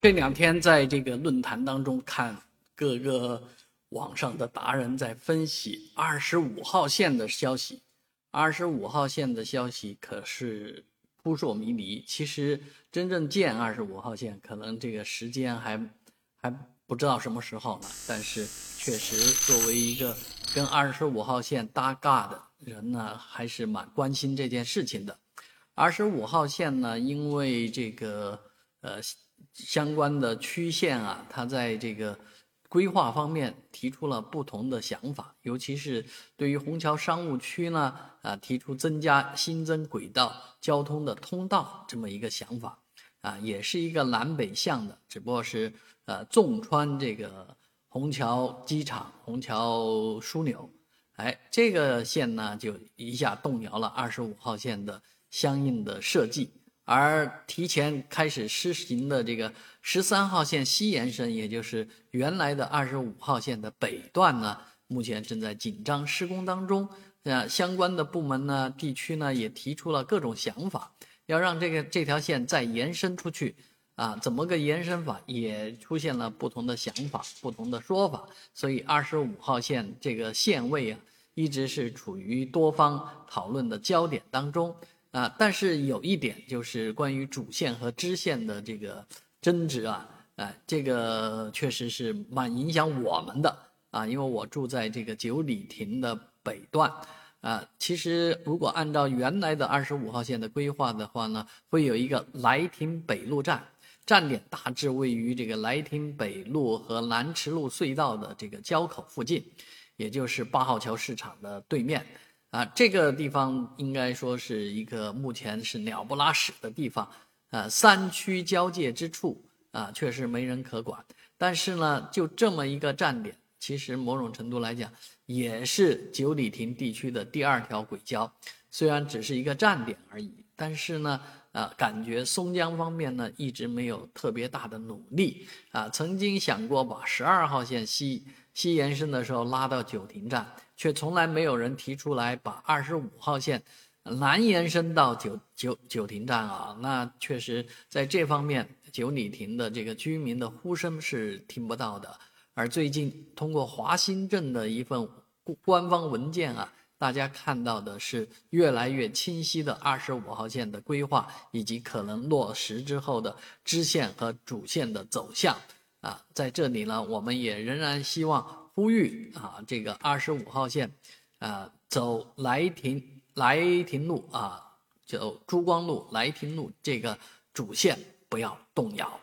这两天在这个论坛当中看各个网上的达人在分析二十五号线的消息，二十五号线的消息可是扑朔迷离。其实真正建二十五号线，可能这个时间还还不知道什么时候呢。但是确实，作为一个跟二十五号线搭嘎的人呢，还是蛮关心这件事情的。二十五号线呢，因为这个呃。相关的区县啊，它在这个规划方面提出了不同的想法，尤其是对于虹桥商务区呢，啊，提出增加新增轨道交通的通道这么一个想法，啊，也是一个南北向的，只不过是呃纵穿这个虹桥机场、虹桥枢纽，哎，这个线呢就一下动摇了二十五号线的相应的设计。而提前开始施行的这个十三号线西延伸，也就是原来的二十五号线的北段呢，目前正在紧张施工当中。那，相关的部门呢、地区呢，也提出了各种想法，要让这个这条线再延伸出去。啊，怎么个延伸法，也出现了不同的想法、不同的说法。所以，二十五号线这个线位啊，一直是处于多方讨论的焦点当中。啊，但是有一点就是关于主线和支线的这个争执啊，啊，这个确实是蛮影响我们的啊，因为我住在这个九里亭的北段，啊，其实如果按照原来的二十五号线的规划的话呢，会有一个来亭北路站，站点大致位于这个来亭北路和南池路隧道的这个交口附近，也就是八号桥市场的对面。啊，这个地方应该说是一个目前是鸟不拉屎的地方，啊，三区交界之处啊，确实没人可管。但是呢，就这么一个站点，其实某种程度来讲，也是九里亭地区的第二条轨交。虽然只是一个站点而已，但是呢，啊，感觉松江方面呢一直没有特别大的努力啊，曾经想过把十二号线西西延伸的时候拉到九亭站。却从来没有人提出来把二十五号线南延伸到九九九亭站啊，那确实在这方面九里亭的这个居民的呼声是听不到的。而最近通过华新镇的一份官方文件啊，大家看到的是越来越清晰的二十五号线的规划以及可能落实之后的支线和主线的走向啊，在这里呢，我们也仍然希望。呼吁啊，这个二十五号线，啊，走来亭来亭路啊，走珠光路来亭路这个主线不要动摇。